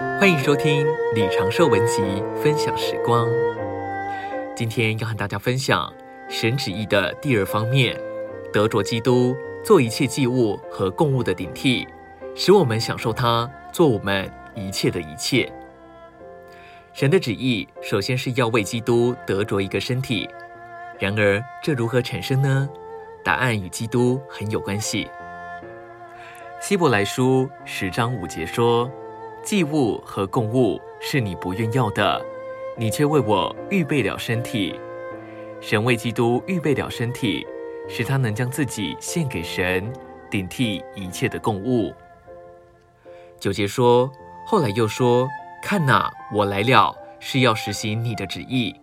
欢迎收听李长寿文集分享时光。今天要和大家分享神旨意的第二方面，得着基督做一切祭物和供物的顶替，使我们享受他做我们一切的一切。神的旨意首先是要为基督得着一个身体，然而这如何产生呢？答案与基督很有关系。希伯来书十章五节说。祭物和供物是你不愿要的，你却为我预备了身体。神为基督预备了身体，使他能将自己献给神，顶替一切的供物。九节说，后来又说：“看哪，我来了，是要实行你的旨意。”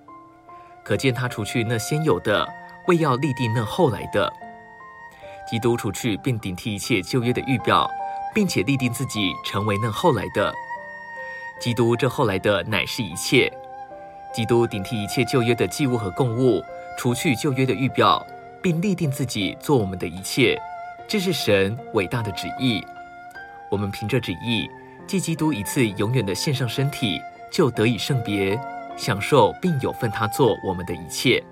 可见他除去那先有的，为要立定那后来的。基督除去并顶替一切旧约的预表。并且立定自己成为那后来的基督，这后来的乃是一切。基督顶替一切旧约的祭物和供物，除去旧约的预表，并立定自己做我们的一切，这是神伟大的旨意。我们凭着旨意，藉基督一次永远的献上身体，就得以圣别，享受并有份他做我们的一切。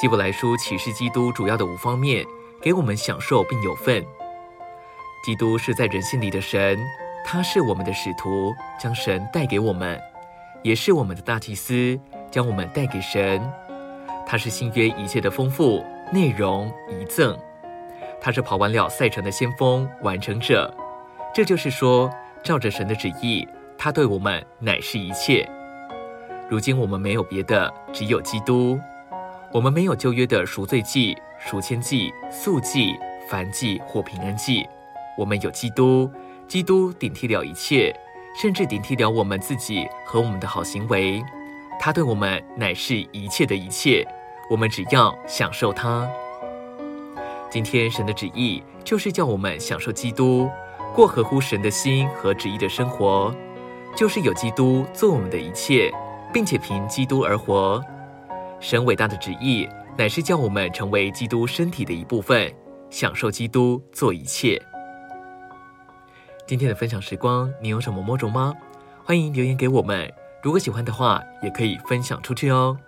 希伯来书启示基督主要的五方面，给我们享受并有份。基督是在人心里的神，他是我们的使徒，将神带给我们；也是我们的大祭司，将我们带给神。他是新约一切的丰富内容遗赠，他是跑完了赛程的先锋完成者。这就是说，照着神的旨意，他对我们乃是一切。如今我们没有别的，只有基督。我们没有旧约的赎罪祭、赎愆祭、素祭、燔祭或平安祭。我们有基督，基督顶替了一切，甚至顶替了我们自己和我们的好行为。他对我们乃是一切的一切，我们只要享受他。今天神的旨意就是叫我们享受基督，过合乎神的心和旨意的生活，就是有基督做我们的一切，并且凭基督而活。神伟大的旨意乃是叫我们成为基督身体的一部分，享受基督做一切。今天的分享时光，你有什么摸着吗？欢迎留言给我们。如果喜欢的话，也可以分享出去哦。